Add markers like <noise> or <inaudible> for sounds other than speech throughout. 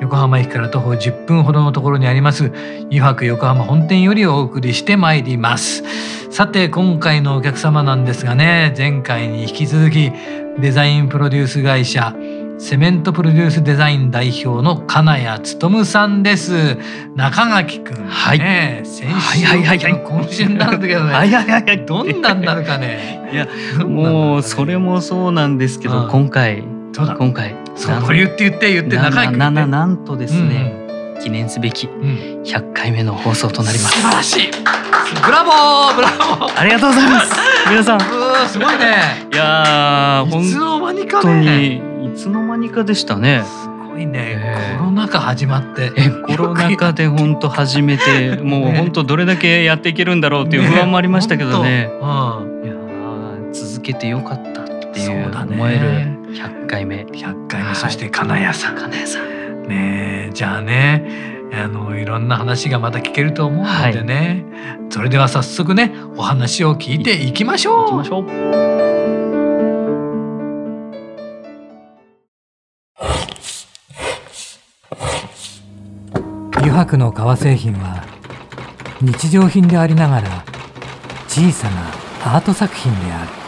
横浜駅から徒歩10分ほどのところにあります湯泊横浜本店よりお送りしてまいります。さて今回のお客様なんですがね前回に引き続きデザインプロデュース会社セメントプロデュースデザイン代表の金谷勉さんです。中垣くん、ね、はい先週はいはいはいはい今週になるんだけどねはいはいはいはい。どんなんなるかね。いやもうそれもそうなんですけど、うん。今回そうだ？今回そう。これ言って言って言ってな中垣くんななねなんとですね、記念すべきうん。うん100回目の放送となりま素す晴らしい。ブラボーブラボー。ありがとうございます。皆さん。<laughs> うわすごいね。いやーいつ本の間にか当ね。にいつの間にかでしたね。すごいね。えー。コロナ禍始まって。えコロナ禍で本当始めて <laughs> もうね本当どれだけやっていけるんだろうっていう不安もありましたけどね。ほんといやー続けてよかったっていう思える100回目。うん100回目そして金谷さん。金谷さん。ねえじゃあねあのいろんな話がまた聞けると思うのでね、それでは早速ねお話を聞いていきましょう。行きましょう。油白の革製品は日常品でありながら小さなアート作品である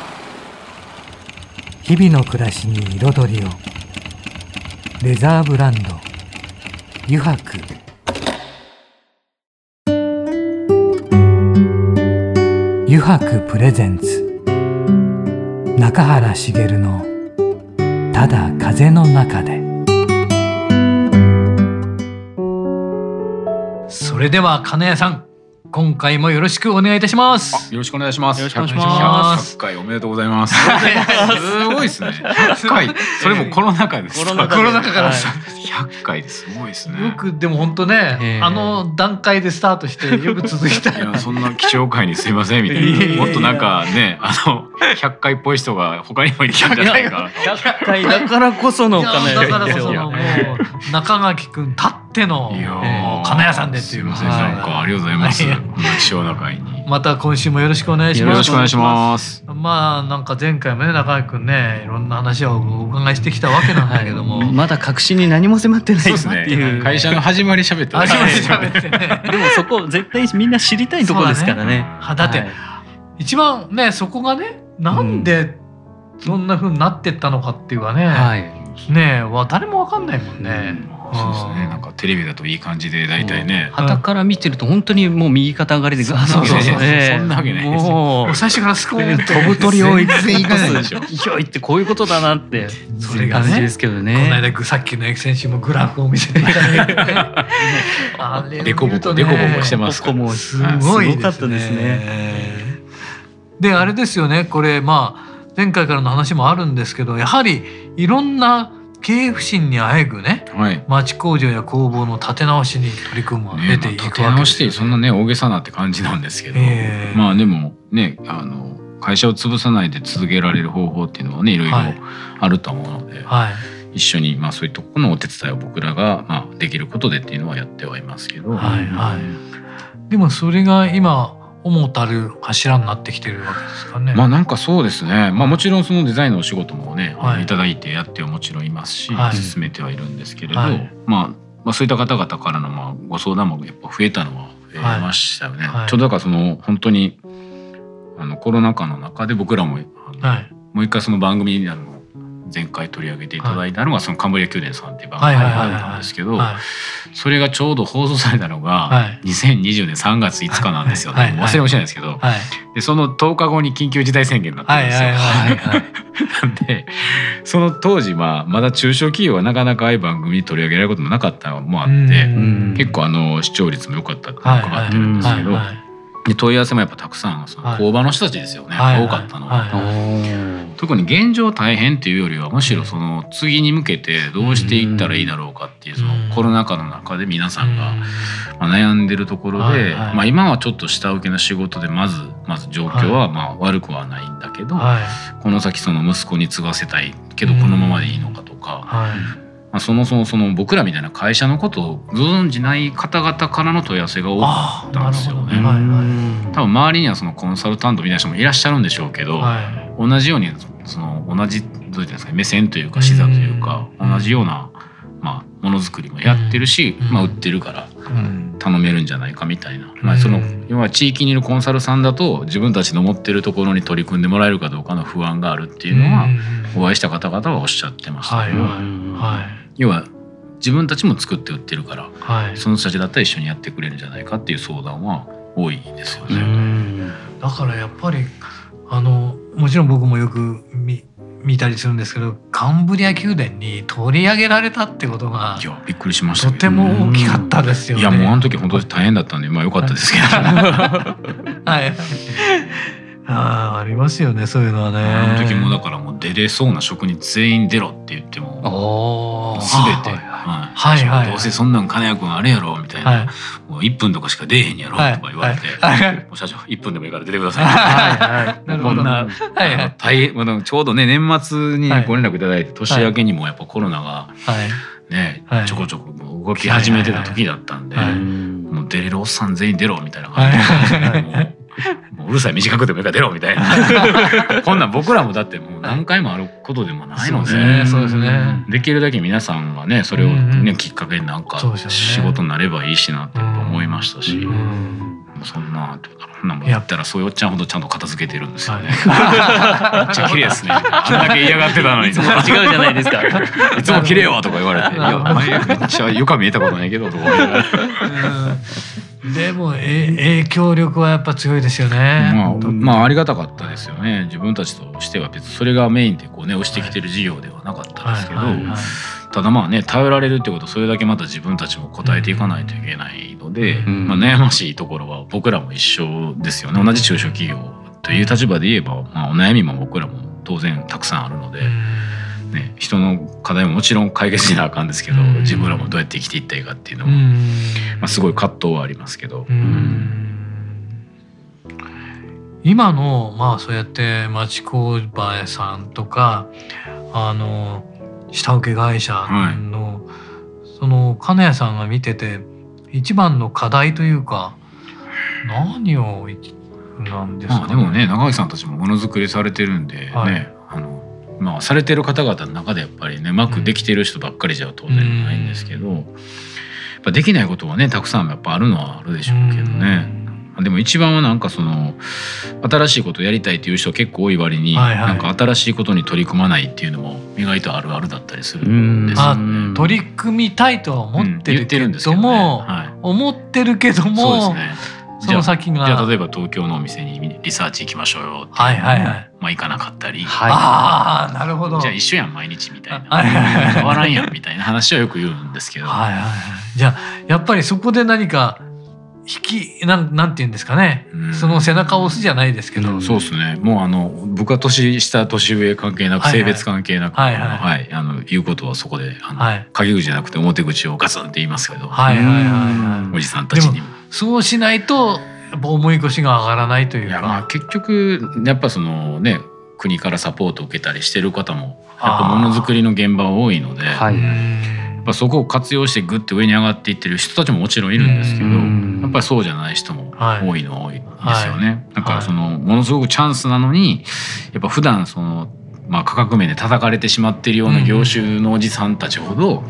日々の暮らしに彩りを。レザーブランド。油白油白プレゼンツ。中原茂の「ただ風の中で」それでは金谷さん。今回もよろしくお願いいたしますよろしくお願いします。よろしくお願いします100回おめでとうございます。<laughs> すごいですね。100回。それもコロナ禍です。コロナ禍からはい100回ですごいですね。よくでも本当ね、ええあの段階でスタートしてよく続いた <laughs> いやそんな貴重会にすいませんみたいな。もっとなんかねあの100回っぽい人が他にもいたんじゃないか。100回だからこそのだから谷ですよこそのもう中垣君たっての金谷さんでっていうすいませんはいなんかありがとうございます。はいこんな貴重な会に。また今週もよろしくお願いしよますろしくお願いします。まあなんか前回もね中垣君ねいろんな話をお伺いしてきたわけなんだけども、<laughs> まだ確信に何も迫ってないですねていう。会社の始まり喋って初めてた喋ってね <laughs> でもそこ絶対みんな知りたいところですからね。はだってはい一番ねそこがねなんでそんな風になってったのかっていうかね、はい。ねえわ誰もわかんないもんね。そうですね。なんかテレビだといい感じで大体ね。旗から見てると本当にもう右肩上がりでガーッとそう。そうそうねそんなわけないですよ。もう。最初からスコーン飛ぶ鳥を全然いかないでしょ勢いってこういうことだなってそれがね感じですけどこのね。間さっきのエクセンシもグラフを見せていただいてね。<laughs> あれデコボコデコボコしてますから。ここもすごいすごかったですね。であれですよね。これまあ前回からの話もあるんですけどやはりいろんな経営不振にあえぐねはい。町工場や工房の立て直しに取り組むね出ていくわけですよ、まあ立て直してそんなね大げさなって感じなんですけど、ええ。まあでもねあの会社を潰さないで続けられる方法っていうのはねいろいろはい。あると思うので、はい。一緒にまあそういうところのお手伝いを僕らがまあできることでっていうのはやってはいますけど、はいはい。でもそれが今主たる柱になってきてるわけですかね。まあなんかそうですね、まあ、もちろんそのデザインのお仕事もね、はい。い、ただいてやってはもちろんいますし、はい。進めてはいるんですけれど、はい。まあ、まあそういった方々からのまあご相談もやっぱ増えたのは増えましたよね。はい。ちょうどだからその本当にあのコロナ禍の中で僕らもはい。もう一回その番組にあの前回取り上げていただいたのがそのカンボリア宮殿さんっていう番組だったんですけどはい。それがちょうど放送されたのはがい2020年3月5日なんですよね、忘れもしないですけど、はい。でその10日後に緊急事態宣言になったんですよ。<laughs> なんでその当時はまだ中小企業はなかなかああいう番組に取り上げられることもなかったのもあってうん。結構あの視聴率も良かったって伺ってるんですけど、で問い合わせもやっぱたくさんそのはい。工場の人たちですよね、はい。多かったのは。はい。はい。特に現状大変っていうよりはむしろその次に向けてどうしていったらいいだろうかっていうそのうん。コロナ禍の中で皆さんがまあ悩んでるところで、まあ、今はちょっと下請けの仕事でまずまず状況はまあ悪くはないんだけど、はい。この先その息子に継がせたいけどこのままでいいのかとか、はいまあ、そもそもその僕らみたいな会社のことをご存じない方々からの問い合わせが多かったんですよね。なるほどはいはい。多分周りにはそのコンサルタントみたいな人もいらっしゃるんでしょうけど、はい。同じようにその同じどういうんですかね目線というか視座というかうん。同じような、まあ、ものづくりもやってるし、うん。まあ、売ってるから。うん頼めるんじゃないかみたいな、まあ、そのうん要は地域にいるコンサルさんだと自分たちの持ってるところに取り組んでもらえるかどうかの不安があるっていうのは、お会いした方々はおっしゃってました。けど、はいはい。要は自分たちも作って売ってるからはい。その人たちだったら一緒にやってくれるんじゃないかっていう相談は多いですようね。ん。だからやっぱりあのもちろん僕もよく見見たりするんですけどカンブリア宮殿に取り上げられたってことがいやびっくりしましたとても大きかったですよね。いやもうあの時本当に大変だったんでまあ良かったですけど、<laughs> はい。ああありますよねそういうのはね。あの時もだからもう出れそうな職に全員出ろって言っても全て、はいはい。はい。はいどうせそんなん金谷君あれやろみたいな、はい。もう1分とかしか出えへんやろとはいか言われて、はい。はい。もう社長1分でもいいから出てください、はいはい。こんな、はいはい。大変ちょうどね年末にご連絡いただいて、年明けにもやっぱコロナがはい。ね、はい。ちょこちょこ動き始めてた時だったんで、もう出れるおっさん全員出ろみたいな感じで、うるさい短くてもいいから出ろみたいな。<laughs> こんなん僕らもだってもう何回もあることでもないので。そうですねそうですね。できるだけ皆さんがねそれをね、きっかけになんか仕事になればいいしなって思いましたし、うんもうそんなそんなもんやったらそういうおっちゃんほどちゃんと片付けてるんですよね。は <laughs> めっちゃ綺麗ですね。あんだけ嫌がってたのに。いつもと違うじゃないですか。<laughs> いつも綺麗よとか言われて「い。やめっちゃ床見えたことないけど」とでもえ影響力はやっぱ強いですよね。まあ、まあありがたかったですよね。自分たちとしては別にそれがメインでこうね押してきてる事業ではなかったですけど、はいはいはいただまあね頼られるってことはそれだけまた自分たちも応えていかないといけないので、うん。まあ、悩ましいところは僕らも一緒ですよね。同じ中小企業という立場で言えば、まあ、お悩みも僕らも当然たくさんあるので、うん。ね、人の課題ももちろん解決しなあかんですけど、うん。自分らもどうやって生きていったらいいかっていうのも、うん。まあ、すごい葛藤はありますけど。うん。今のまあそうやって町工場さんとかあの下請け会社の、その金谷さんが見てて一番の課題というか何をいなんですか、まあでもね長垣さんたちもものづくりされてるんでね、はい。あのまあされてる方々の中でやっぱりねうまくできてる人ばっかりじゃ当然ないんですけど、やっぱできないことはねたくさんやっぱあるのはあるでしょうけどね。でも一番はなんかその新しいことをやりたいっていう人結構多い割に、はいはい。なんか新しいことに取り組まないっていうのも意外とあるあるだったりするんですあよね。取り組みたいとは思ってるけってるんね。はい。思ってるけどそうもですね。その先が。じゃあ例えば東京のお店にリサーチ行きましょうよってはいはいはい。まあ行かなかったり、はい。ああなるほど。じゃあ一緒やん毎日みたいな。はいはいはい。変わらんやんみたいな話はよく言うんですけど、はいはいはい。じゃあやっぱりそこで何か引きなんなんて言うんですかね、うん。その背中を押すじゃないですけど、うん。そうですね。もうあの僕は年下年上関係なく、性別関係なく、はいはい。はい。あの言うことはそこであの、はい。陰口じゃなくて表口をガツンって言いますけど、はいはいはいはい。おじさんたちに。も。そうしないとやっぱ重い腰が上がらないといういやまあか結局やっぱそのね国からサポートを受けたりしてる方もやっぱものづくりの現場は多いので、はいぱそこを活用してグッて上に上がっていってる人たちももちろんいるんですけど、うん。やっぱりそうじゃない人もはい。多いのは多いですよね。い。だからそのものすごくチャンスなのにやっぱ普段そのまあ価格面で叩かれてしまっているような業種のおじさんたちほど、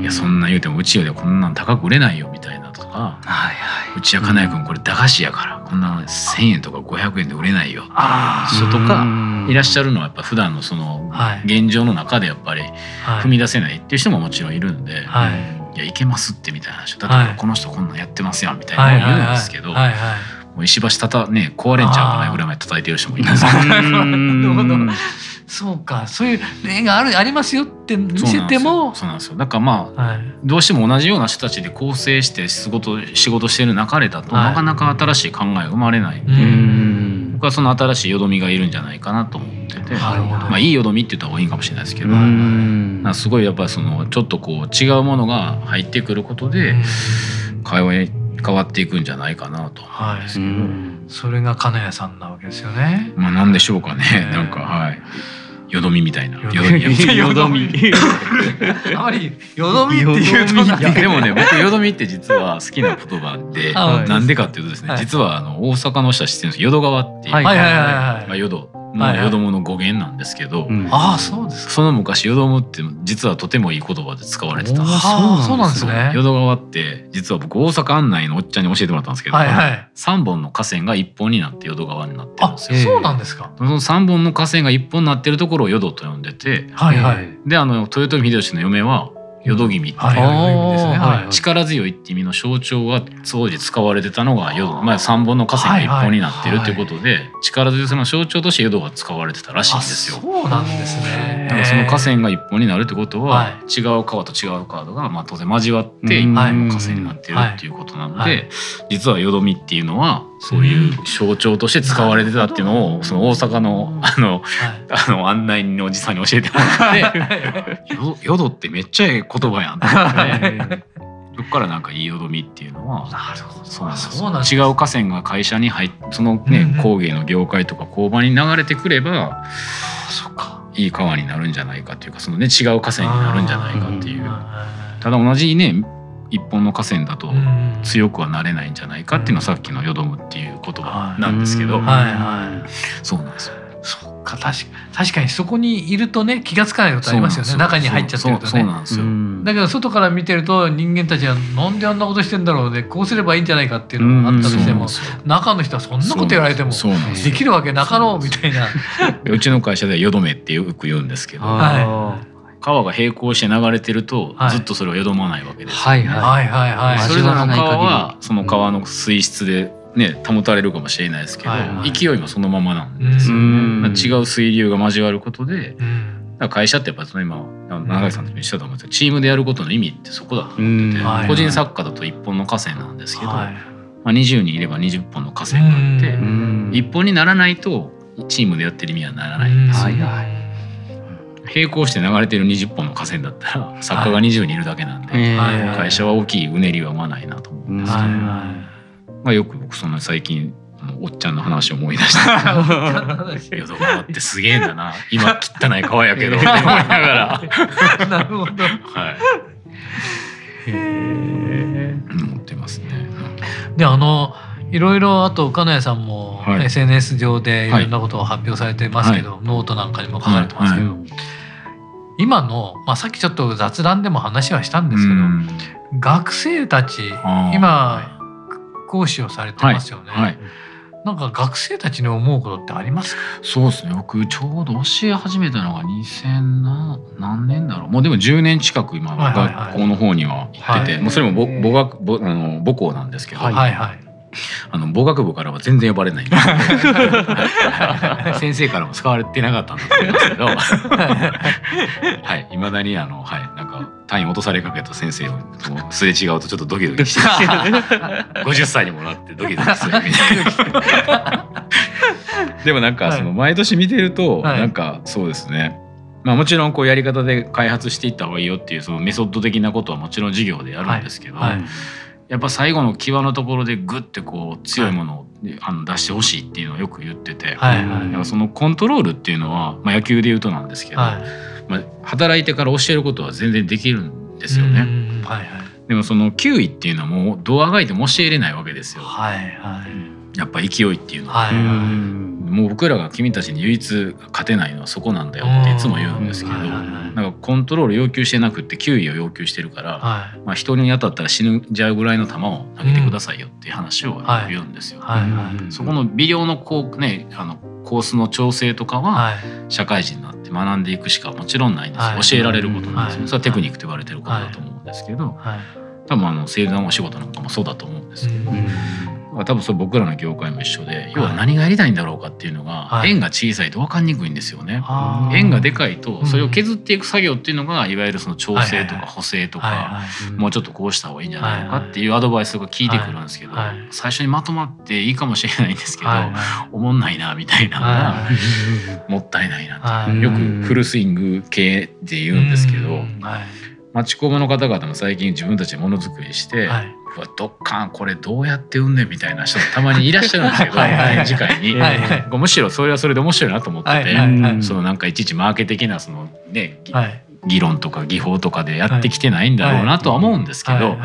いやそんな言うてもうちよりはこんなん高く売れないよみたいなとか。はいはうちは金谷君これ駄菓子やからこんな1,000円とか500円で売れないよ。あい。人とかいらっしゃゃるのはやっぱ普段のそのはい。現状の中でやっぱりはい。踏み出せないっていう人ももちろんいるんで、はい。いやいけますってみたいな話だはい。ってこの人こんなんやってますやんみたいはいなのを言うんですけど、もう石橋たたね壊れんちゃうかなぐらいまで叩いてる人もいます。<laughs> <laughs> なるほどそうかそういう例があるありますよって見せても。そうなんですよ。だからまあはい。どうしても同じような人たちで構成して仕事仕事してる中でだと、はい。なかなか新しい考えが生まれない。ううん。ん僕はその新しいよどみがいるんじゃないかなと思ってて、なるほど。まあ、いいよどみって言った方がいいかもしれないですけど、すごいやっぱりそのちょっとこう違うものが入ってくることで会話に変わっていくんじゃないかなと。はい。うん。それが金谷さんなわけですよね。まあなんでしょうかね、ね。なんかはい。よどみみたいな。よどみ。よどみよどみ。あまりよどみっていうとよどみ。いやでもね僕よどみって実は好きな言葉でなんでかっていうとですね、はい。実はあの大阪の人は知ってるんです淀川っていう、はいはいはいはいまはい。あ、淀はいはいの淀もの語源なんですけど、うんああそうですか。その昔淀むって実はとてもいい言葉で使われてたそうなんですね。淀川って実は僕大阪案内のおっちゃんに教えてもらったんですけど、はいはい。3本の河川が1本になって淀川になってるんあですよ。そうなんですか。その3本の河川が1本になってるところを淀と呼んでてはいはい。であの豊臣秀吉の嫁は淀君。ってい。う、はい。力強いって意味の象徴が当時使われてたのが淀、まあ、3本の河川が1本になってるっていうことで、力強さの象徴として淀が使われてたらしいんあですよ。そうなんですね。だからその河川が一本になるってことは、は違う川と違う川がまあ当然交わってうん。一本の河川になってるっていうことなので、はい。はい。実はよどみっていうのはそういう象徴として使われてたっていうのをその大阪のあのはい。あの案内人のおじさんに教えてもらって「よよどってめっちゃええ言葉やん」そこからなんかいいよどみっていうのはなるほど。そうなんですそうなんです。違う河川が会社に入っそのね、工芸の業界とか工場に流れてくればそっか。いい川になるんじゃないかっていうかそのね違う河川になるんじゃないかっていう。あただ同じね一本の河川だと強くはなれないんじゃないかっていうのはさっきの「よどむ」っていう言葉なんですけど、うん。はいはい。そうなんですよ。そっか確か確かにそこにいるとね気がつかないことありますよね。中に入っちゃってるとね。そうなんですよ。だけど外から見てると人間たちはなんであんなことしてんだろうね。こうすればいいんじゃないかっていうのがあったとしても中の人はそんなこと言われてもでできるわけなかろうみたいな。<laughs> うちの会社では「よどめ」ってよく言うんですけど。は川が並行して流れてるとはい。ずっとそれをよどまないわけですよ、はいははいはい。はいそれぞれの川はその川の水質でね保たれるかもしれないですけど、はいはい。勢いもそのままなんですよね、違う水流が交わることで会社ってやっぱその今永井さんとも一緒だと思うんですけどチームでやることの意味ってそこだと思ってて、個人作家だと一本の河川なんですけど、はい。まあ、20人いれば20本の河川があって、一本にならないとチームでやってる意味はならないんですよ、はいはい並行して流れてる20本の河川だったら作家が20人いるだけなんで、会社は大きいうねりは生まないなと思うんですけど、まあ、よく僕そんな最近おっちゃんの話を思い出したい <laughs> 淀川ってすげえんだな。今汚い川やけどって思いながら、<laughs> なるほど。はい、思ってますね。であのいろいろあと金谷さんもはい。SNS 上でいろんなことを発表されてますけど、ノートなんかにも書かれてますけど、は今の、まあ、さっきちょっと雑談でも話はしたんですけど、うん。学生たち今講師をされてますよね、はい、なんか学生たちに思うことってありますか？そうですね。僕ちょうど教え始めたのが2000な何年だろう。もうでも10年近く今はいはいはい。学校の方には行ってて、はい。もうそれもぼ母学母あの母校なんですけど、はいはいはいあの母学部からは全然呼ばれないんですよ。はい。先生からも使われてなかったんだと思い。ますけどはい。い。まだにあのはい。なんか単位落とされかけた先生をすれ違うとちょっとドキドキして。50歳にもなってドキドキするみたいな。でもなんかその毎年見てるとはい。なんかそうですね。まあもちろんこうやり方で開発していった方がいいよっていうそのメソッド的なことはもちろん授業でやるんですけど、はい。はいやっぱ最後の際のところでグッてこう強いものをあの出してほしいっていうのをよく言ってて、はいだからそのコントロールっていうのは、まあ、野球で言うとなんですけど、はい。まあ、働いてから教えることは全然できるんですよね。うんはいはい。でもその球威っていうのはもうどうあがいても教えれないわけですよ。はいはい。やっぱ勢いっていうのは。はいはいもう僕らが君たちに唯一勝てないのはそこなんだよっていつも言うんですけど、なんかコントロール要求してなくって球威を要求してるから、はい。まあ、人に当たったら死ぬじゃうぐらいの球を投げてくださいよっていう話をはい言うんですよ。そこの微量のこう、ね、あのコースの調整とかははい。社会人になって学んでいくしかもちろんないんですよ、はい。教えられることなんですよ、はい。それはテクニックと言われてることだと思うんですけど、はい多分あの製造のお仕事なんかもそうだと思うんですけど、うん多分それ僕らの業界も一緒で要は何がやりたいんだろうかっていうのが、はい。円が小さいと分かんにくいんですよね。円がでかいとうんそれを削っていく作業っていうのがいわゆるその調整とか補正とか、もうちょっとこうした方がいいんじゃないのかっていうアドバイスが聞いてくるんですけど、最初にまとまっていいかもしれないんですけど、おもんないなみたいなのがはもったいないなよくフルスイング系って言うんですけど、町工場の方々も最近自分たちでものづくりして、はい。うわどっかんこれどうやって売んねんみたいな人もたまにいらっしゃるんですけどはいはい。はい展示会に、はいはい。むしろそれはそれで面白いなと思ってて、はいはいはい。そのなんかいちいちマーケ的なそのね、ぎはい議論とか技法とかでやってきてないんだろうなとは思うんですけど、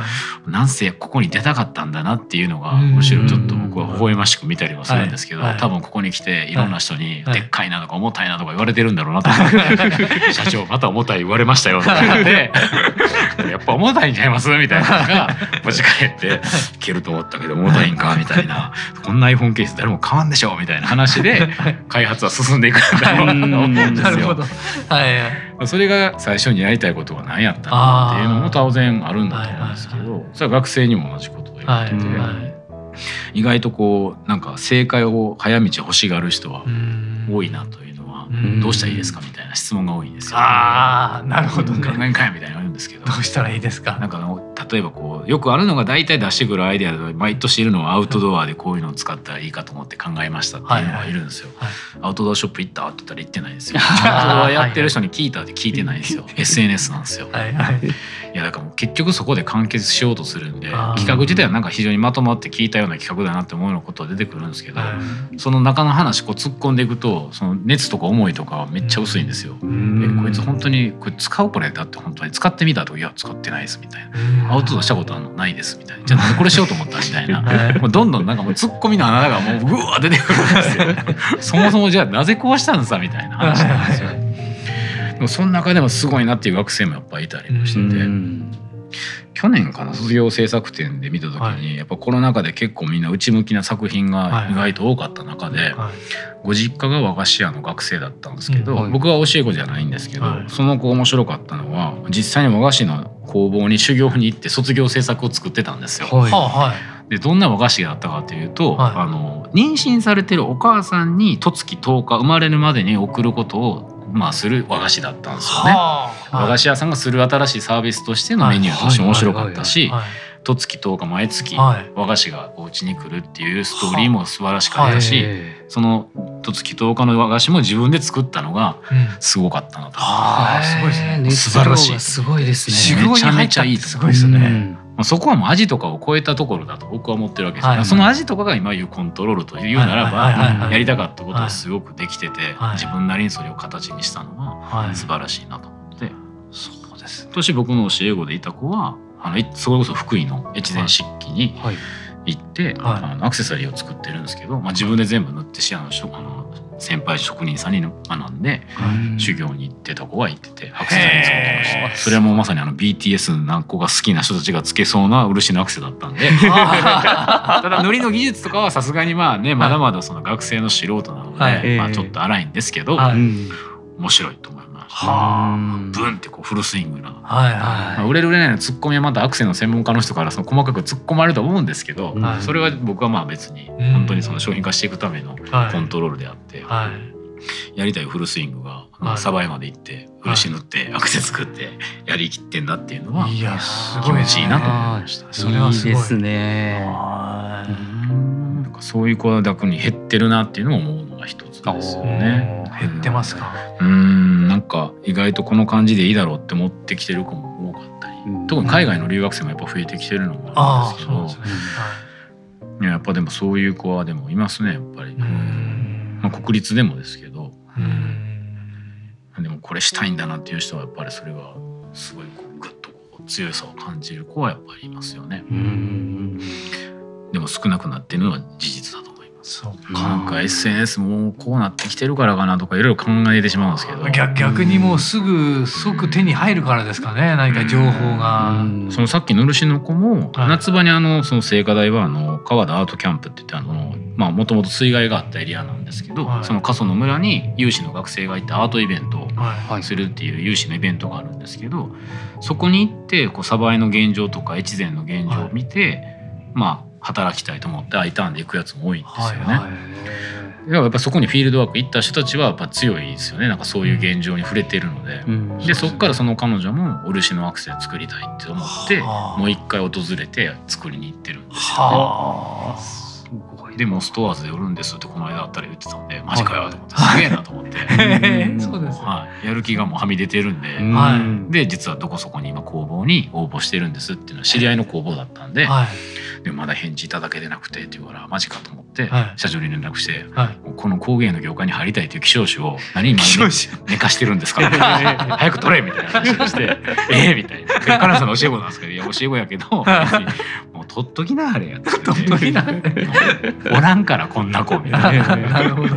なんせここに出たかったんだなっていうのがうん。むしろちょっと僕は微笑ましく見たりはするんですけど、多分ここに来ていろんな人にはいでっかいなとか重たいなとか言われてるんだろうなと思って <laughs> 社長また重たい言われましたよとか言ってやっぱ重たいんちゃいますみたいなのが持ち帰っていけると思ったけど重たいんかみたいな。こんな iPhone ケース誰も買わんでしょみたいな話で開発は進んでいくんだろうなと思うんですよ。<laughs> なるほど。はい。はい。それが最初にやりたいことは何やったのかっていうのも当然あるんだと思うんですけはいはいどそれは学生にも同じことを言はいってて、はい。意外とこうなんか正解を早道欲しがる人はうん。多いなというどうしたらいいですかみたいな質問が多いんですよ。ああ、なるほどね。考えんかいみたいなのあるんですけどどうしたらいいですか？なんか例えばこうよくあるのが大体出してくるアイデアで毎年いるのはアウトドアでこういうのを使ったらいいかと思って考えましたっていうのがいるんですよ。はいアウトドアショップ行ったって言ったら行ってないんですよ。アウトドアやってる人に聞いたって聞いてないんですよ。SNS なんですよ。はいはい。いやだからもう結局そこで完結しようとするんで企画自体はなんか非常にまとまって聞いたような企画だなって思うようなことは出てくるんですけど、はいその中の話こう突っ込んでいくとその熱とか思いとかはめっちゃ薄いんですよ。えこいつ本当にこれ使うこれだって本当に使ってみたとかいや使ってないですみたいな。アウトドアしたことあるのないですみたいな。じゃあなんでこれしようと思ったみたいな。<laughs> はい。もうどんどんなんかもう突っ込みの穴がもううわー出てくるんですよ。<laughs> そもそもじゃあなぜこうしたんさみたいな話なんですよ。はい。でもその中でもすごいなっていう学生もやっぱりいたりもしてて、去年かな卒業制作展で見た時に、はやっぱコロナ禍で結構みんな内向きな作品が意外と多かった中で、はい。ご実家が和菓子屋の学生だったんですけど、うん。はい。僕は教え子じゃないんですけど、はい。その子面白かったのは実際に和菓子の工房に修行に行って卒業制作を作ってたんですよ。はあはい。でどんな和菓子だったかというと、はい。あの妊娠されてるお母さんに十月10日生まれるまでに送ることを、まあ、する和菓子だったんですよね。はあ。和菓子屋さんがする新しいサービスとしてのメニューとして面白かったしはい十月10日毎月はい。和菓子がお家に来るっていうストーリーも素晴らしかったし、その十月10日の和菓子も自分で作ったのがうん。すごかったなと。あーすごいですね。素晴らしい。すごいです修ね。行に入ったってすごいですね。まあそこはもう味とかを超えたところだと僕は思ってるわけですよ、はいその味とかが今言うコントロールというならはいはいはいはいばやりたかったことがすごくできてて、はい。自分なりにそれを形にしたのははい。素晴らしいなと思って。そうですね。年僕の教え子でいた子はあのいそれこそ福井の越前漆器にはい。行って、はい。あのアクセサリーを作ってるんですけど、まあ、自分で全部塗ってしあのあの先輩職人さんに学んで修行に行ってた子が行っててアクセサリー作ってました。それはもうまさにあの BTS 何個が好きな人たちがつけそうな漆のアクセだったんで。あ <laughs> ただ塗りの技術とかはさすがにまあねまだまだその学生の素人なので、はい。まあ、ちょっと荒いんですけど、はい。面白いと思いました。はブンってこうフルスイングなはいはまあ売れる売れないのツッコミはまたアクセの専門家の人からその細かく突っ込まれると思うんですけど、はいそれは僕はまあ別にうん本当にその商品化していくためのい。はいコントロールであって、はい。やりたいフルスイングがはいサバイまで行って漆塗ってアクセ作ってやりきってんだっていうのはいやす気ごい持ちいいなと思いました。それはすごいいですね。はなんかそういう子は逆に減ってるなっていうのも思うのが一つですよね。い。減ってますか？うーんなんか意外とこの感じでいいだろうって持ってきてる子も多かったり、うん。特に海外の留学生もやっぱ増えてきてるのもあるんですけど。そうすね。い。ややっぱでもそういう子はでもいますねやっぱり、まあ、国立でもですけど。うん。でもこれしたいんだなっていう人はやっぱりそれはすごいこうグッと強さを感じる子はやっぱりいますよね。うん。でも少なくなってるのは事実だとそうなんか SNS もうこうなってきてるからかなとかいろいろ考えてしまうんですけど。逆逆にもうすぐ即手に入るからですかね何か情報が。そのさっきの漆の子も、はい。夏場にあのその聖火台はあの川田アートキャンプって言ってあのまあもともと水害があったエリアなんですけど、はい。その過疎の村に有志の学生がいてアートイベントをはするっていう有志のイベントがあるんですけどそこに行ってこう鯖江の現状とか越前の現状を見て、まあ働きたいと思って I ターンで行くやつも多いんですよね。はいはやっぱそこにフィールドワーク行った人たちはやっぱ強いですよねなんかそういう現状に触れてるので。うんでそこからその彼女も漆のアクセル作りたいって思ってはあもう一回訪れて作りに行ってるんですよ、はあ。すごいでもストアーズで売るんですってこの間あったら言ってたんでマジかよと思ってすげえなと思って、<laughs> そうですね。はい、やる気がもうはみ出てるんで、うん。はい。で実はどこそこに今工房に応募してるんですっていうのは知り合いの工房だったんで,、はい。でまだ返事いただけてなくてって言うからマジかと思って、はい。社長に連絡してこの工芸の業界に入りたいという希少種を何今寝かしてるんですか <laughs> 早く取れみたいな話をしてええみたいな。カナさんの教え子なんですけどいや教え子やけど取っときなあれや取っときな。<laughs> おらんからこんな子みたいな。なるほど。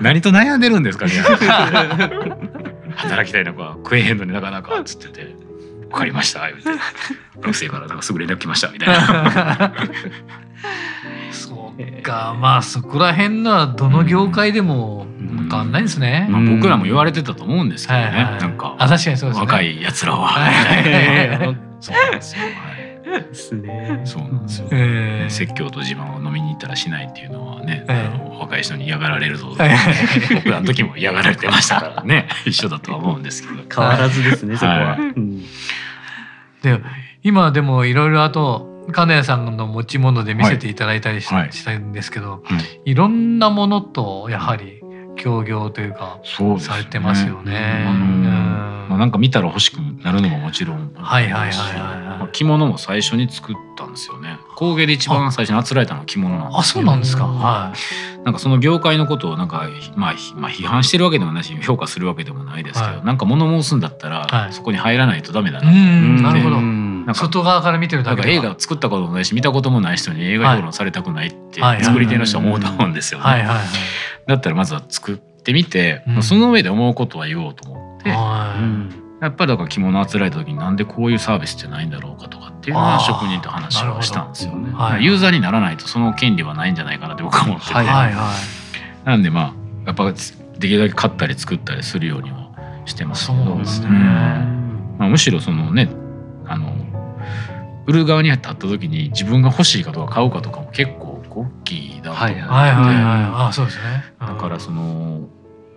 何と悩んでるんですかみたいな働きたいのか食えへんのになかなかっつってて「分かりました」言うて「学生からなんかすぐ連絡来ました」みたいな。<laughs> そうか、まあそこら辺のはどの業界でも分かんないですね。まあ、僕らも言われてたと思うんですけどね、はいはいなんかあ確かにそうですね。若いやつらは、はい。<laughs> そうなんですよ、はい、ですね。そうなんですよ、ええ。説教と自慢を飲みに行ったらしないっていうのはね、ええ。あの若い人に嫌がられるぞ、はい。<laughs> 僕らの時も嫌がられてました。からね一緒だとは思うんですけど。<laughs> 変わらずですね、そこは。はい。うん。で今でもいろいろあと金谷さんの持ち物で見せていただいたりし,、はい。したんですけど、はいいろんなものとやはり協業というかそうですされてますよね。まあ、なんか見たら欲しくなるのももちろんはいはいはいはい。はいまあ着物も最初に作ったんですよね。工芸で一番最初にあつられたのは着物なんですよ。あそうなんですか。はなんかその業界のことをなんか、まあ、ひまあ批判してるわけでもないし評価するわけでもないですけど、はい。なんか物申すんだったら、はい。そこに入らないとダメだな、ん。なるほど。うんなんか外側から見てるだなんかけでは映画作ったこともないし見たこともない人に映画評論されたくないってはいはい。作り手の人は思うと思うんですよね。はいはいはい。だったらまずは作ってみて、うん。その上で思うことは言おうと思って、はやっぱりだから着物あつらえた時になんでこういうサービスってないんだろうかとかっていうのは職人と話をしたんですよね。はい。ユーザーにならないとその権利はないんじゃないかなって僕は思ってて、いはいはい。なんでまあやっぱできるだけ買ったり作ったりするようにはしてますけど。そうですね。うん。まあ、むしろそのねあの売る側に立った時に自分が欲しいかとか買うかとかも結構大きいなと思って、はいはいはいはい。あそうですね。だからその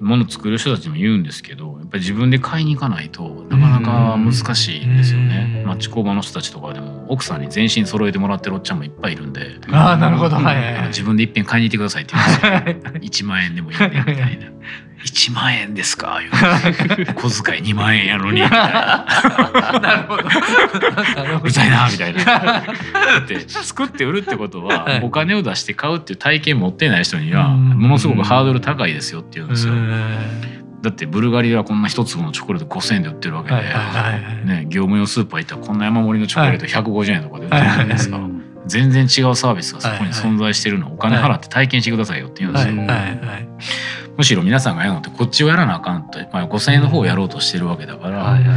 もの作る人たちも言うんですけどやっぱり自分で買いに行かないとなかなか難しいんですよね。うん町工場の人たちとかでも奥さんに全身揃えてもらってるおっちゃんもいっぱいいるんで。ああなるほど。はい。自分でいっぺん買いに行ってくださいって言うんですよ。<laughs> 1万円でもいいんでみたいな。<laughs> 1万円ですか？言うて小遣い2万円やのにみたいな <laughs> なるほど。なるほど。うざいなみたいな。だって作って売るってことははいお金を出して買うっていう体験持ってない人にはうんものすごくハードル高いですよって言うんですよ。うんだってブルガリではこんな一粒のチョコレート5,000円で売ってるわけで、はいはいはいはい。ね、業務用スーパー行ったらこんな山盛りのチョコレート150円とかで売ってるじゃないですか、全然違うサービスがそこに存在してるのをお金払って体験してくださいよって言うんですよ、はいはいはい。むしろ皆さんがやるのってこっちをやらなあかんと、まあ、5,000円の方をやろうとしてるわけだから、はいはい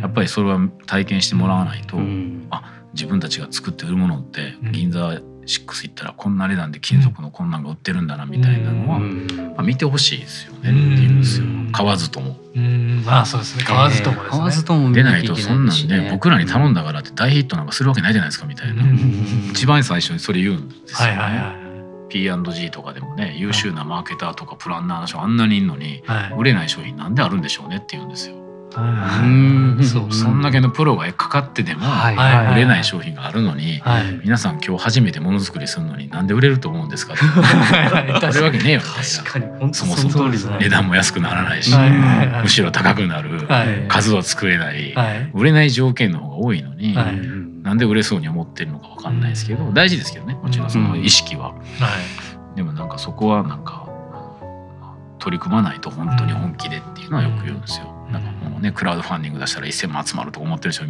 やっぱりそれは体験してもらわないと、うん。自分たちが作って売るものってうん。銀座6行ったらこんな値段で金属のこんなんが売ってるんだなみたいなのは、うんまあ、見てほしいですよねって言うんですようん買わずとも。うんまあそうですね。買わずともですね。買わずとも見でないとそんなんしね僕らに頼んだからって大ヒットなんかするわけないじゃないですかみたいな、うん一番最初にそれ言うんですよね。はいはいはい。P&G とかでもね優秀なマーケターとかプランナーの人あんなにいるのにはい。売れない商品なんであるんでしょうねって言うんですよ。はうん。そうそんだけのプロがかかってでも売れない商品があるのに。皆さん今日初めてものづくりするのになんで売れると思うんですかって。売れるわけねえよ確かにそもそも値段も安くならないしむしろ高くなるはい。数は作れないはい。売れない条件の方が多いのになんで売れそうに思ってるのかわかんないですけど大事ですけどねもちろんその意識は。はい。でもなんかそこはなんか取り組まないと本当に本気でっていうのはよく言うんですよ。うん。なんかもうねクラウドファンディング出したら1,000万集まるとか思ってる人い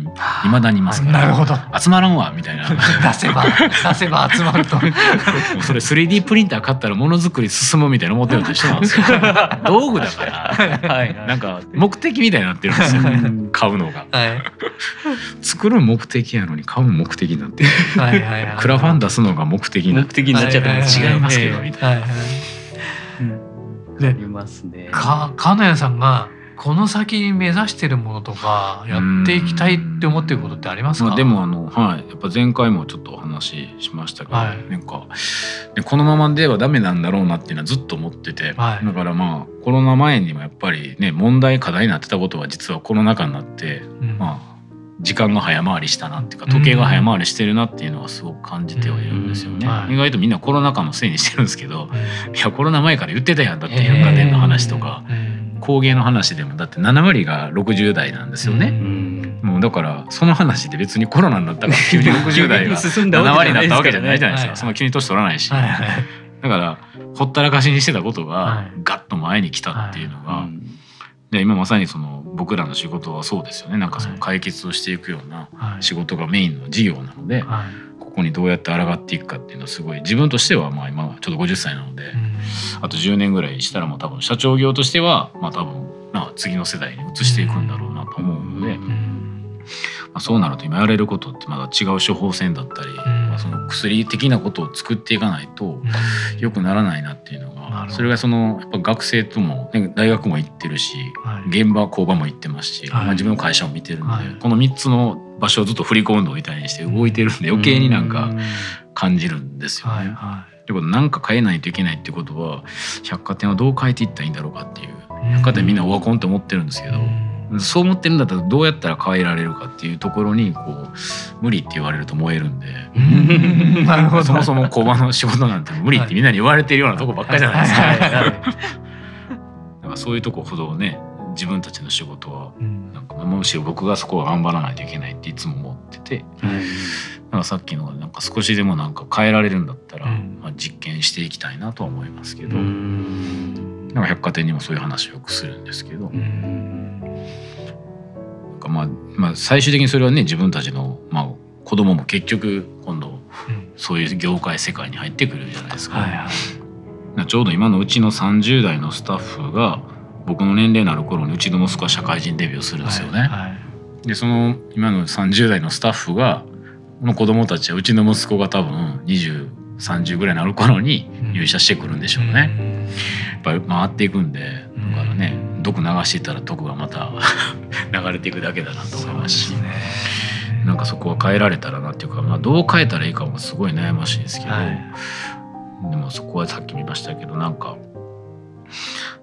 まだにいますから。なるほど。集まらんわみたいな。も <laughs> 出せば出せば集まると。う <laughs> それ 3D プリンター買ったらものづくり進むみたいな思ってるのと一緒なんですよ。<laughs> 道具だから。はいなんか目的みたいになってるんですよ。うん。買うのが。はい。作る目的やのに買う目的になってるはいはいはい。クラファン出すのが目的になって目的になっちゃってます違いますけどみたいはいはい。うん。でありますね。か金谷さんがこの先目指してるものとかやっていきたいって思ってることってありますか、まあ、でもあの、はい、やっぱ前回もちょっとお話ししましたけど、はい。なんかでこのままではダメなんだろうなっていうのはずっと思ってて、はい。だからまあコロナ前にもやっぱりね問題課題になってたことは実はコロナ禍になって、うん。まあ時間が早回りしたなっていうか時計が早回りしてるなっていうのはすごく感じてはいるんですよね。うん。はい。意外とみんなコロナ禍のせいにしてるんですけどうん。いやコロナ前から言ってたやんだって百貨店の話とか、うん工芸の話でもだって7割が60代なんですよね。うん。もうだからその話で別にコロナになったから急に <laughs> 60代が進んだ7割になったわわけじゃないいじゃないですはい。かその急に年取らないし、はいはいだからほったらかしにしてたことはがい。ガッと前に来たっていうのが、うんで今まさにその僕らの仕事はそうですよね。なんかそのはい。解決をしていくようなはい。仕事がメインの事業なので、はい。ここにどうやって抗っていくかっていうのはすごい自分としてはまあ今ちょっと50歳なので、うん。あと10年ぐらいしたらもう多分社長業としてはまあ多分まあ次の世代に移していくんだろうなと思うので、うん。まあ、そうなると今やれることってまだ違う処方箋だったり、ん。まあ、その薬的なことを作っていかないとうん。良くならないなっていうのがそれがそのやっぱ学生とも、ね、大学も行ってるしはい。現場工場も行ってますし、はい。まあ、自分の会社も見てるので、はい。この3つの場所をずっと振り込んどみたいにして動いてるんで余計になんか感じるんですよね。はいはってことなんか変えないといけないってことは百貨店をどう変えていったらいいんだろうかっていうい百貨店みんなオワコンって思ってるんですけど、うん。そう思ってるんだったらどうやったら変えられるかっていうところにこう無理って言われると燃えるんで。うん。<laughs> なるほど。そもそも工場の仕事なんて無理ってみんなに言われてるようなとこばっかりじゃないですか。そういうとこほどね自分たちの仕事はうん。なんかむしろ僕がそこは頑張らないといけないっていつも思っててなんかさっきのなんか少しでもなんか変えられるんだったら、うん。まあ、実験していきたいなとは思いますけど、うん。なんか百貨店にもそういう話をよくするんですけど、うん。なんかまあ、まあ最終的にそれはね自分たちの、まあ、子供も結局今度うん。そういう業界世界に入ってくるじゃないですか。はいはい。ちょうど今のうちの30代のスタッフが僕の年齢になる頃にうちの息子は社会人デビューするんですよね。はいでその今の30代のスタッフがこの子供たちはうちの息子が多分2030ぐらいになる頃に入社してくるんでしょうね。やっぱり回っていくんでうんだからね毒流していったら毒がまた <laughs> 流れていくだけだなと思いますし。なんかそこは変えられたらなっていうか、まあ、どう変えたらいいかもすごい悩ましいですけど、はい。でもそこはさっき見ましたけどなんか、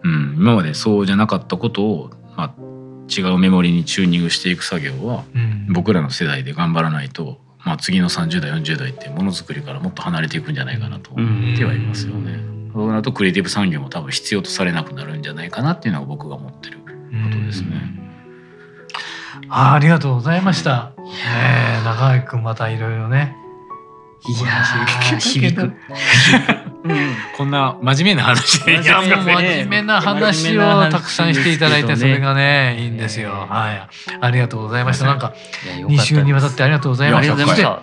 うん、今までそうじゃなかったことを、まあ、違うメモリにチューニングしていく作業はうん。僕らの世代で頑張らないと、まあ、次の30代40代ってものづくりからもっと離れていくんじゃないかなと思ってはいますよね。そうなるとクリエイティブ産業も多分必要とされなくなるんじゃないかなっていうのが僕が思ってる。ことですね。あありがとうございました。ええ中垣君またいろいろね。いやー響く。こんな真面目な話でい <laughs> いやもう真面目な話をたくさんしていただいてそれがねいいんですよ。ねはい。ありがとうございました。なんか2いやよかった週にわたってありがとうございました。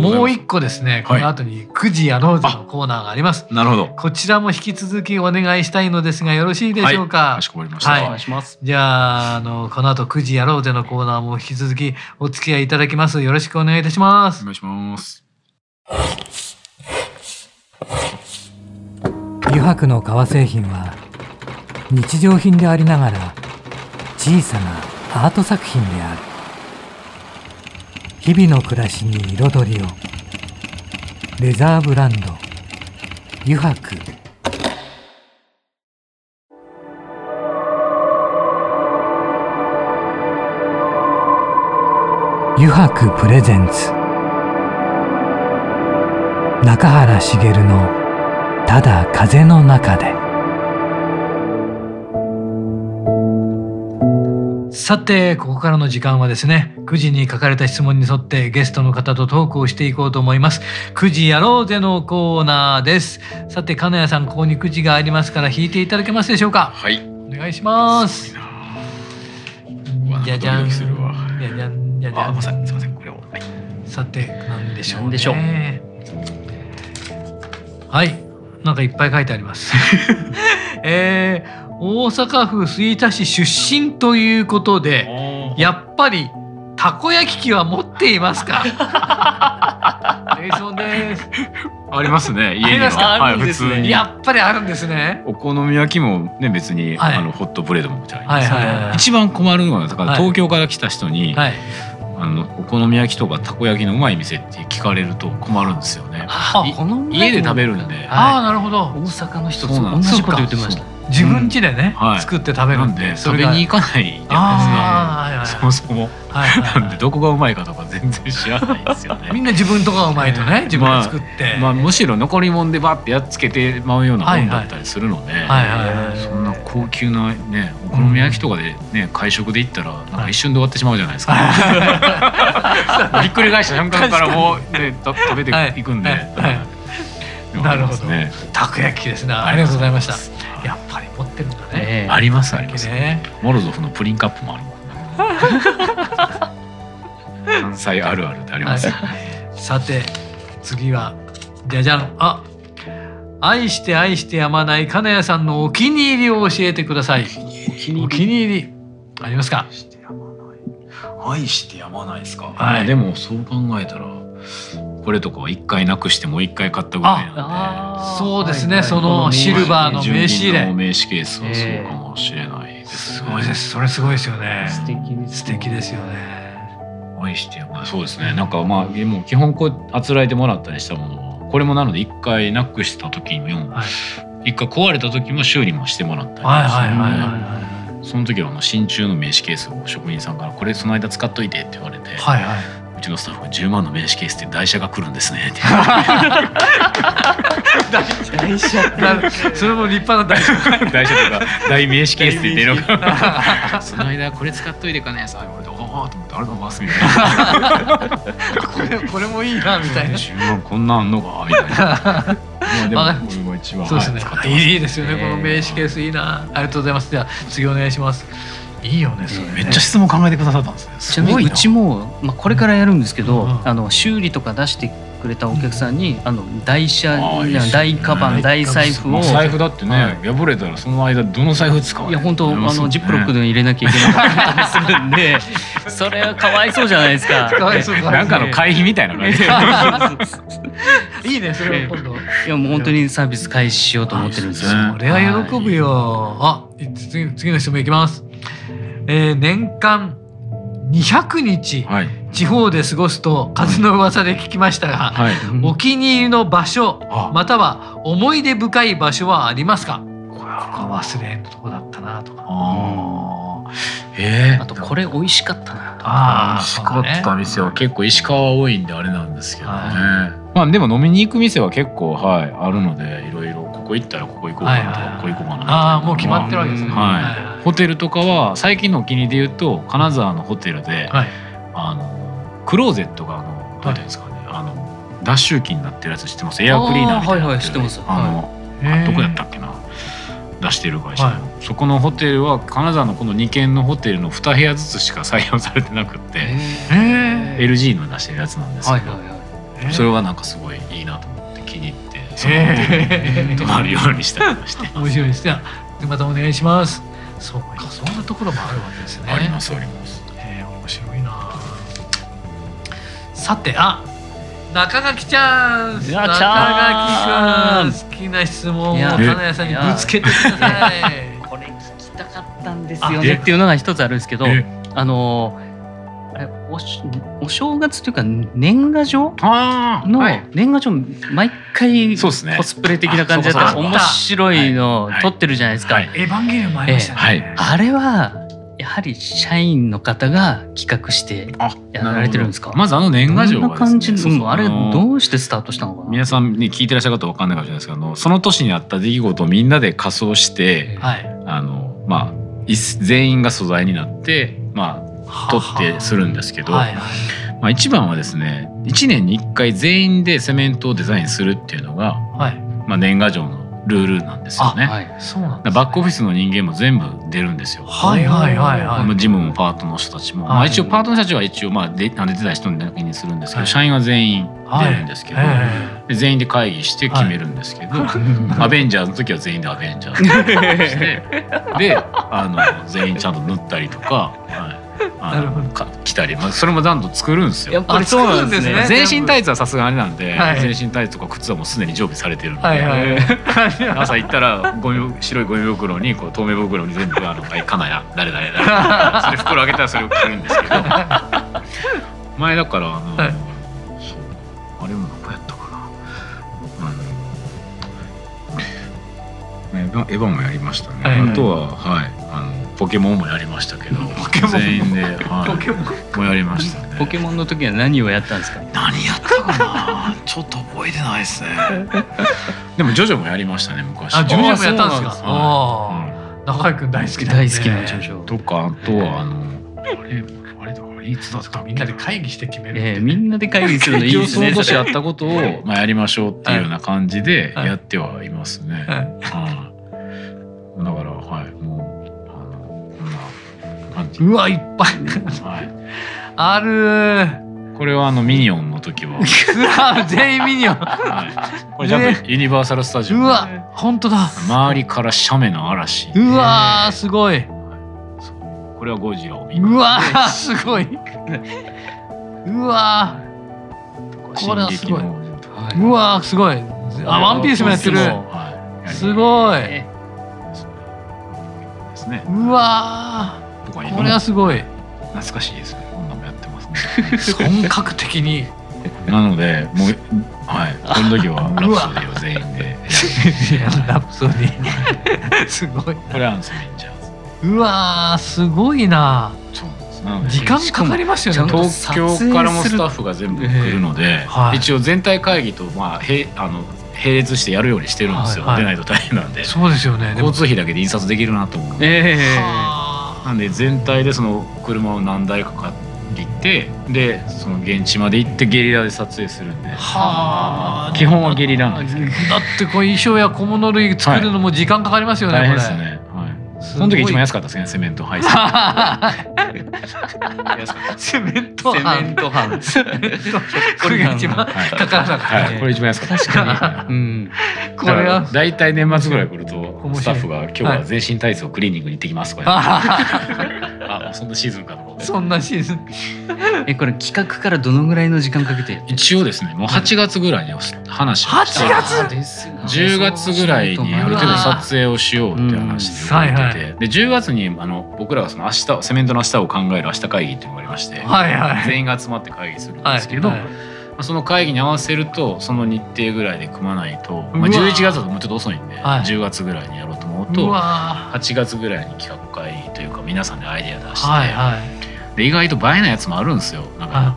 もう一個ですねこはいの後に9時やろうぜのコーナーがあります。なるほど。こちらも引き続きお願いしたいのですがよろしいでしょうか？かしこまりました。はいお願いします。じゃああのこの後9時やろうぜのコーナーも引き続きお付き合いいただきます。よろしくお願いいたしますお。願いします。油白の革製品は日常品でありながら小さなアート作品である。日々の暮らしに彩りを。レザーブランド。油白。油白プレゼンツ。中原茂の「ただ風の中で」さてここからの時間はですね9時に書かれた質問に沿ってゲストの方とトークをしていこうと思います。9時やろうぜのコーナーです。さて金谷さんここに9時がありますから引いていただけますでしょうか？はい。お願いします。じゃじゃん。じゃじゃん。じゃじゃあ、んすみません、すみません、これを。はい。さて何でしょうね。何でしょう。はいなんかいっぱい書いてあります。<laughs> えー大阪府吹田市出身ということでやっぱりたこ焼き器は持っていますか？<laughs> ありますね家には。はい普通に。やっぱりあるんですね。お好み焼きもね別に、はい。あのホットプレートももちろんありますはいはいはい一番困るのはだからはい東京から来た人に、はいあのお好み焼きとかたこ焼きのうまい店って聞かれると困るんですよね。家で食べるんで、ああなるほど。大阪の人同じこと言ってました自分家でね、はい。作って食べるなんんでで食べに行かないじゃないですか。そもそも。はいなんでどこがうまいかとか全然知らないですよね。<laughs> みんな自分とかがうまいとね自分で作って、まあむしろ残り物でバッてやっつけてまうようなもんだったりするので、そんな高級なねお好み焼きとかでね会食で行ったらなんか一瞬で終わってしまうじゃないですか。<laughs> ひっくり返した瞬間からもうねと食べていくんで。なるほど。ね。たこ焼きですねありがとうございましたやっぱり持ってるんだね、ええ。ありますあります。ね。モロゾフのプリンカップもある。<laughs> 関西あるあるってありますよ。さて次はじゃじゃんあ愛して愛してやまない金谷さんのお気に入りを教えてください。お気に入り？ありますか？愛してやまない。ですか？はい。まあでもそう考えたらこれとかは一回なくしてもう一回買ったぐらいなんで。そうですね、はいはい。そのシルバーの名刺入れ名刺ケースはそうかもしれないです、すごいです。それすごいですよね。素敵です素敵ですよね。愛してや。そうですね。なんかまあもう基本こうあつらえてもらったりしたものはこれもなので一回なくした時にもはい。一回壊れた時も修理もしてもらったりはいはいはいその時はあの真鍮の名刺ケースを職人さんから「これその間使っといて」って言われて、はいはいうちのスタッフが「10万の名刺ケースって台車が来るんですね」って台車なそれも立派な台車。台車とか大名刺ケースって言ってるのがその間これ使っといてかね。さ言われて「おお」と思って「あれだます」みたいなこれこれもいいなみたいな。10万こんなんあんのかみたいな。まあでもこれが一番そうですね。はいいいですよねえーこの名刺ケース。いいな。ありがとうございます。じゃあ次お願いしますいいよねそれ。ねめっちゃ質問考えてくださったんですね。ちなみにうちも、まあ、これからやるんですけど、うん。あの修理とか出してくれたお客さんに、あの台車あーいいっすね。大カバン大財布を。まあ財布だってね、破れたらその間どの財布使うい？や本当あのジップロックで入れなきゃいけなかったりするんで <laughs> それはかわいそうじゃないですか。かわいそうかわいそうなんかの会費みたいな感じ <laughs> いいねそれは今度いやもう本当にサービス開始しようと思ってるんですよ。ね。これは喜ぶよ。あ次次の質問いきます。えー年間200日。はい地方で過ごすと風の噂で聞きましたがはい。お気に入りの場所あ。または思い出深い場所はありますか？これは。忘れんとこだったなとか。あー。えー、あとこれ美味しかったな。あ美味しかった店は結構石川多いんであれなんですけどね、はまあでも飲みに行く店は結構はいあるのでいろいろここ行ったらここ行こうかなとか、ここ行こうかなとか。ああもう決まってるわけですね。はい。ホテルとかは最近のお気に入りで言うと金沢のホテルで、はい。あのクローゼットがあのどういうんですかね、あの脱臭機になってるやつ知ってます？エアクリーナーみたいなあーはいはい知ってます。あの、どこやったっけな？出してる会社の、はい。そこのホテルは金沢のこの2軒のホテルの2部屋ずつしか採用されてなくって、え LG の出してるやつなんですけど、はいはいはい。ーそれはなんかすごいいいなと思って気に入ってそのホテルに泊まるようにしたりまして、<laughs> 面白いですじゃあまたお願いします。そうかそんなところもあるわけですね。ありますありますさてあ中垣ちゃんいや中ちゃん。垣くん好きな質問を金谷さんにぶつけてください。<laughs> これ聞きたかったんですよねっていうのが一つあるんですけどえあのあれおしお正月というか年賀状？あのはい。年賀状毎回そうですね。コスプレ的な感じだった面白いのはい。撮ってるじゃないですか、はい。エヴァンゲリオンもありましたね、ええ。あれはやはり社員の方が企画してあやられてるんですか？まずあの年賀状がね。な感じそう。あれのどうしてスタートしたのかな？皆さんに聞いてらっしゃる方は分かんないかもしれないですけどあのその年にあった出来事をみんなで仮装してはい。あのまあい全員が素材になってまあ撮ってするんですけど、はいはい。まあ、一番はですね1年に1回全員でセメントをデザインするっていうのが、はい。まあ、年賀状のルールなんですよね。はい。そうなんだからバックオフィスの人間も全部出るんですよ。はいはいはいはい。まあ事務もパートの人たちも、はい。まあ、一応パートの人たちは一応まあであの出てた人だけにするんですけど、はい。社員は全員出るんですけど、全員で会議して決めるんですけど、えアベンジャーズの時は全員でアベンジャーズしてであの全員ちゃんと塗ったりとか、はい。あなるほど。のか着たり、まあ、それも段々作るんですよ。やっぱりそうなんですね。あ作るんですね。全身タイツはさすがにあれなんで、はい。全身タイツとか靴はもうすでに常備されてるんで、はいはい。<laughs> 朝行ったらゴミ白いゴミ袋にこう透明袋に全部あのはい金谷誰誰誰 <laughs> それ袋開けたらそれを着るんですけど。前だからあの、はい。そうあれもどこやったかな。あのエヴァエヴァもやりましたね、はいはい。あとははい。あのポケモンもやりましたけど全員で、はい、ポケモン。もやりましたね。ポケモンの時は何をやったんですか？何やったかな？<laughs> ちょっと覚えてないですね。<laughs> でもジョジョもやりましたね昔。あ、ジョジョもやったんですか？そうなん中井くん大好きね。大好きなジョジョ。とかあとはあのあれあれだあれいつだったっけ？みんなで会議して決めるってね。ええみんなで会議するのいいですね。<laughs> 年やったことを。まあやりましょうっていうような感じではい。やってはいますね。はい。はい。だからはい感じ。うわ、いっぱい。はい。あるー。これはあのミニオンの時は、うわ、全員ミニオン。はい、これちゃんとユニバーサルスタジオうわ、本当だ。周りから斜面の嵐。うわー、すごい。これはゴジラを見うわー、すごい。うわこれはすごい進撃のー、うわー、すごい。あ、ワンピースもやってる。はい。すごい。ね。うわー、とか今これはすごい。懐かしいですね。こんなのもやってますね。<laughs> 本格的に。なので、もう、はい、この時はラプソディを全員で。<laughs> ラプソディ。<laughs> すごい。これはアンスメンジャーズ。うわー、すごごいな。そう時間かかりますよね。東京からもスタッフが全部来るので、はい一応全体会議とまあへあの並列してやるようにしてるんですよ。はいはい出ないと大変なんで。そうですよね。交通費だけで印刷できるなと思う。ええはなんで全体でその車を何台か借りて、でその現地まで行ってゲリラで撮影するんで。あはあ。基本はゲリラなんですけどだってこう衣装や小物類作るのも時間かかりますよね。大変これですね。その時一番安かったですね、セメント配送。安かった。セメントセメ班ント班これが一番はいかからなかったはい、これ一番安かった。確かに。うん。これはだいたい年末ぐらい来るとスタッフが今日は全身体操クリーニングに行ってきますとか <laughs> あそんなシーズンかと思って <laughs> そんなシーズン。<laughs> えこれ企画からどのぐらいの時間かけてやってる一応ですねもう8月ぐらいに話をして8月？あーですよね。10月ぐらいにある程度撮影をしようって話で動いてて、うん。はいで10月にあの僕らがその明日セメントの明日を考える明日会議っていうのがありまして、はいはい。全員が集まって会議するんはいですけど、はいまあその会議に合わせるとその日程ぐらいで組まないと、まあ、うわ11月だともうちょっと遅いんで、はい。10月ぐらいにやろうと思ううとわ8月ぐらいに企画会議というか皆さんでアイデア出して、はいはいで意外と映えなやつもあるんですよ。なんか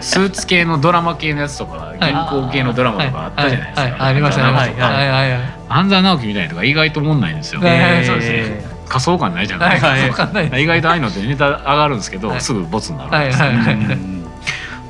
スーツ系のドラマ系のやつとか銀行系のドラマとかあったじゃないですか、はい。はい。ありましたありましたはい。はい。はい。はい。半沢直樹みたいなのとか意外と思んないんですよ、ねえーそうですね。仮想感ないじゃなはい。い。です。か、意外とああいうのってネタ上がるんですけど、はい。すぐボツになるんですよ、はい。はい。うん。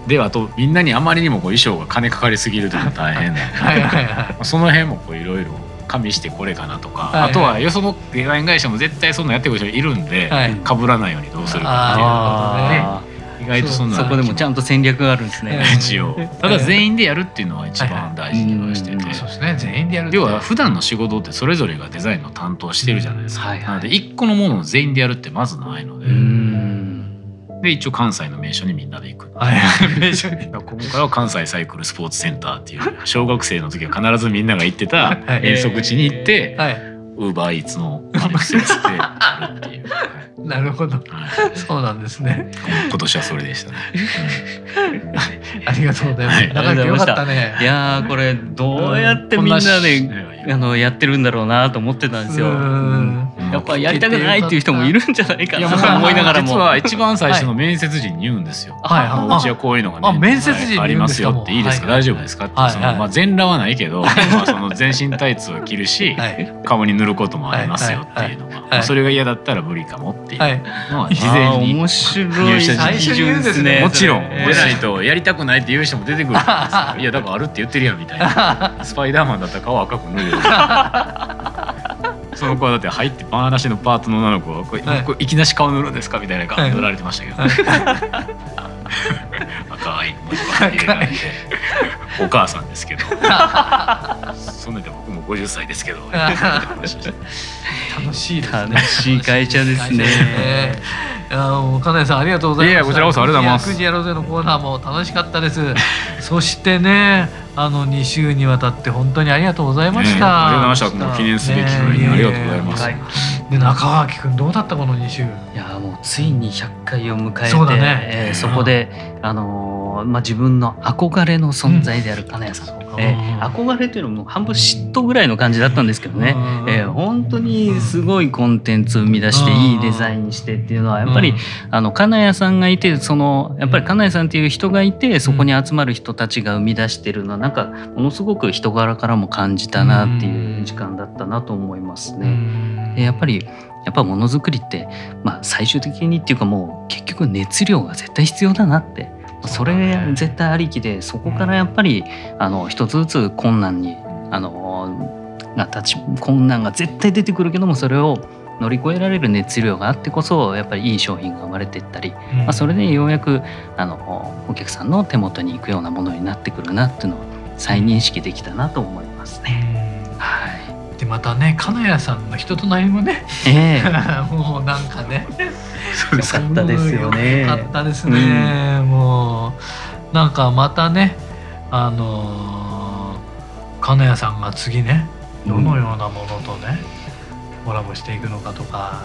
であとみんなにあまりにもこう衣装が金かかりすぎるというのが大変なんで。はい。はい。はい。その辺もこういろいろ加味してこれかなとか、はいはい。あとはよそのデザイン会社も絶対そんなやってくる人いるんで、はい。被らないようにどうするかあっていう意外とそんなーそこでもちゃんと戦略があるんですね。<laughs> はい。一応ただ全員でやるっていうのは一番大事にはして。て、はいはいそうですね。全員でやる要は普段の仕事ってそれぞれがデザインの担当してるじゃないですか、はいはい。なので一個のものを全員でやるってまずないので、うんで一応関西の名所にみんなで行く、はい。は <laughs> い名所に。だから今回は関西サイクルスポーツセンターっていう小学生の時は必ずみんなが行ってたはい。遠足地に行ってはい。ウーバーイーツのアレクセスでやるっていう、は <laughs> いなるほど。はい。そうなんですね。今年はそれでしたね。<laughs> ありがとうございます。はい。仲良くよかったね。いやーこれどうやってみんなであのやってるんだろうなと思ってたんですよ。やっぱやりたくないっていう人もいるんじゃないかなと思いながらも。実は一番最初の面接時に言うんですよ。はいあのうちはこういうのがね、あ面接時にはいありますよってい。いですか、はい大丈夫ですか？って、そのまあ全裸はないけど、まあその全身タイツを着るし、はい。顔に塗ることもありますよっていうのが、まあそれが嫌だったら無理かもっていうはい。のは事前に。面白い。入社時最初に言うんですねもちろん。えー。出ないとやりたくないっていう人も出てくるじゃないですか <laughs> いやだからあるって言ってるやんみたいな。スパイダーマンだったら顔赤く塗るよ <laughs> その子はだって入ってパーなしのパートの女の子はこれ、はい。これいきなし顔塗るんですか？みたいな顔塗られてましたけど、赤い。文字ばっかり入れられてお母さんですけど。そんなんで僕も50歳ですけど。楽しいですね。楽しい会社ですね。ね。やもう金谷さんありがとうございました。いやこちらこそありがとうございます。9時やろうぜのコーナーも楽しかったです。そしてね、あの2週にわたって本当にありがとうございました。ねありがとうございました。記念すべき回にありがとうござい。ますねで中脇くんどうだったこの2週？いやもうついに100回を迎えてそうだね。えーそこで、あのーまあ、自分の憧れの存在である金谷さん、うん。えー憧れというのも半分嫉妬ぐらいの感じだったんですけどね、うん。えー本当にすごいコンテンツを生み出してうんいいデザインにしてっていうのはやっぱり、あの金谷さんがいてそのやっぱり金谷さんっていう人がいてそこに集まる人たちが生み出してるのはなんかものすごく人柄からも感じたなっていう時間だったなと思いますうね。んでやっぱりやっぱものづくりって、まあ、最終的にっていうかもう結局熱量が絶対必要だなってそれ絶対ありきでそこからやっぱりあの一つずつ困難にあのが立ち困難が絶対出てくるけどもそれを乗り越えられる熱量があってこそやっぱりいい商品が生まれていったり、まあ、それでようやくあのお客さんの手元に行くようなものになってくるなっていうのを再認識できたなと思いますね。うん。はい、でまたね金谷さんの人となりもね。ええ。<laughs> もうなんかね。そうかったですよね。よかったですね、もうなんかまたねあのー金谷さんが次ねどのようなものとね、コラボしていくのかとか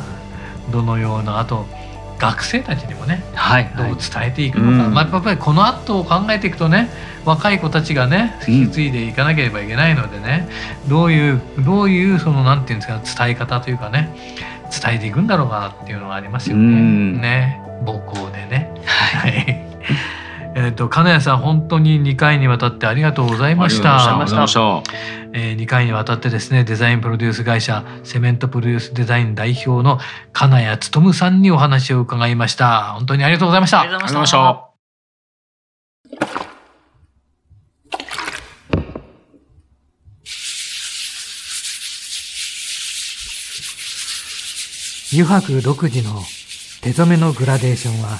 どのようなあと学生たちにもねはい、はいどう伝えていくのか、うん。まあ、やっぱりこの後を考えていくとね若い子たちがねうん。引き継いでいかなければいけないのでね、どういうどういうそのなんていうんですか伝え方というかね伝えていくんだろうかなっていうのがありますよね。うん。ね。母校でね。はい。はい。えっと金谷さん本当に2回にわたってありがとうございましありがとうございたま。したえー、2回にわたってですねデザインプロデュース会社セメントプロデュースデザイン代表の金谷勉さんにお話を伺いました。本当にありがとうございました。ありがとうありがとうございました油白独自の手染めのグラデーションは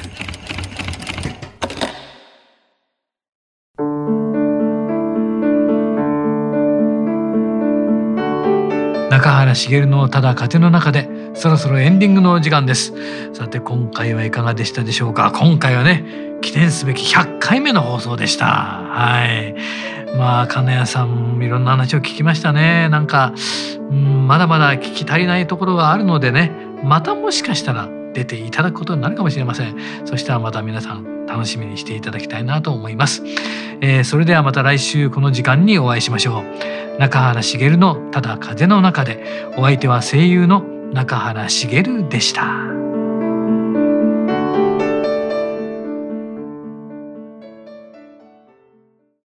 中原茂のただ風の中でそろそろエンディングのお時間です。さて今回はいかがでしたでしょうか？今回はね記念すべき100回目の放送でした。はい。まあ金谷さんいろんな話を聞きましたね。なんか、うん、まだまだ聞き足りないところがあるのでねまたもしかしたら出ていただくことになるかもしれません。そしたらまた皆さん楽しみにしていただきたいなと思います、えーそれではまた来週この時間にお会いしましょう。中原茂のただ風の中で。お相手は声優の中原茂でした。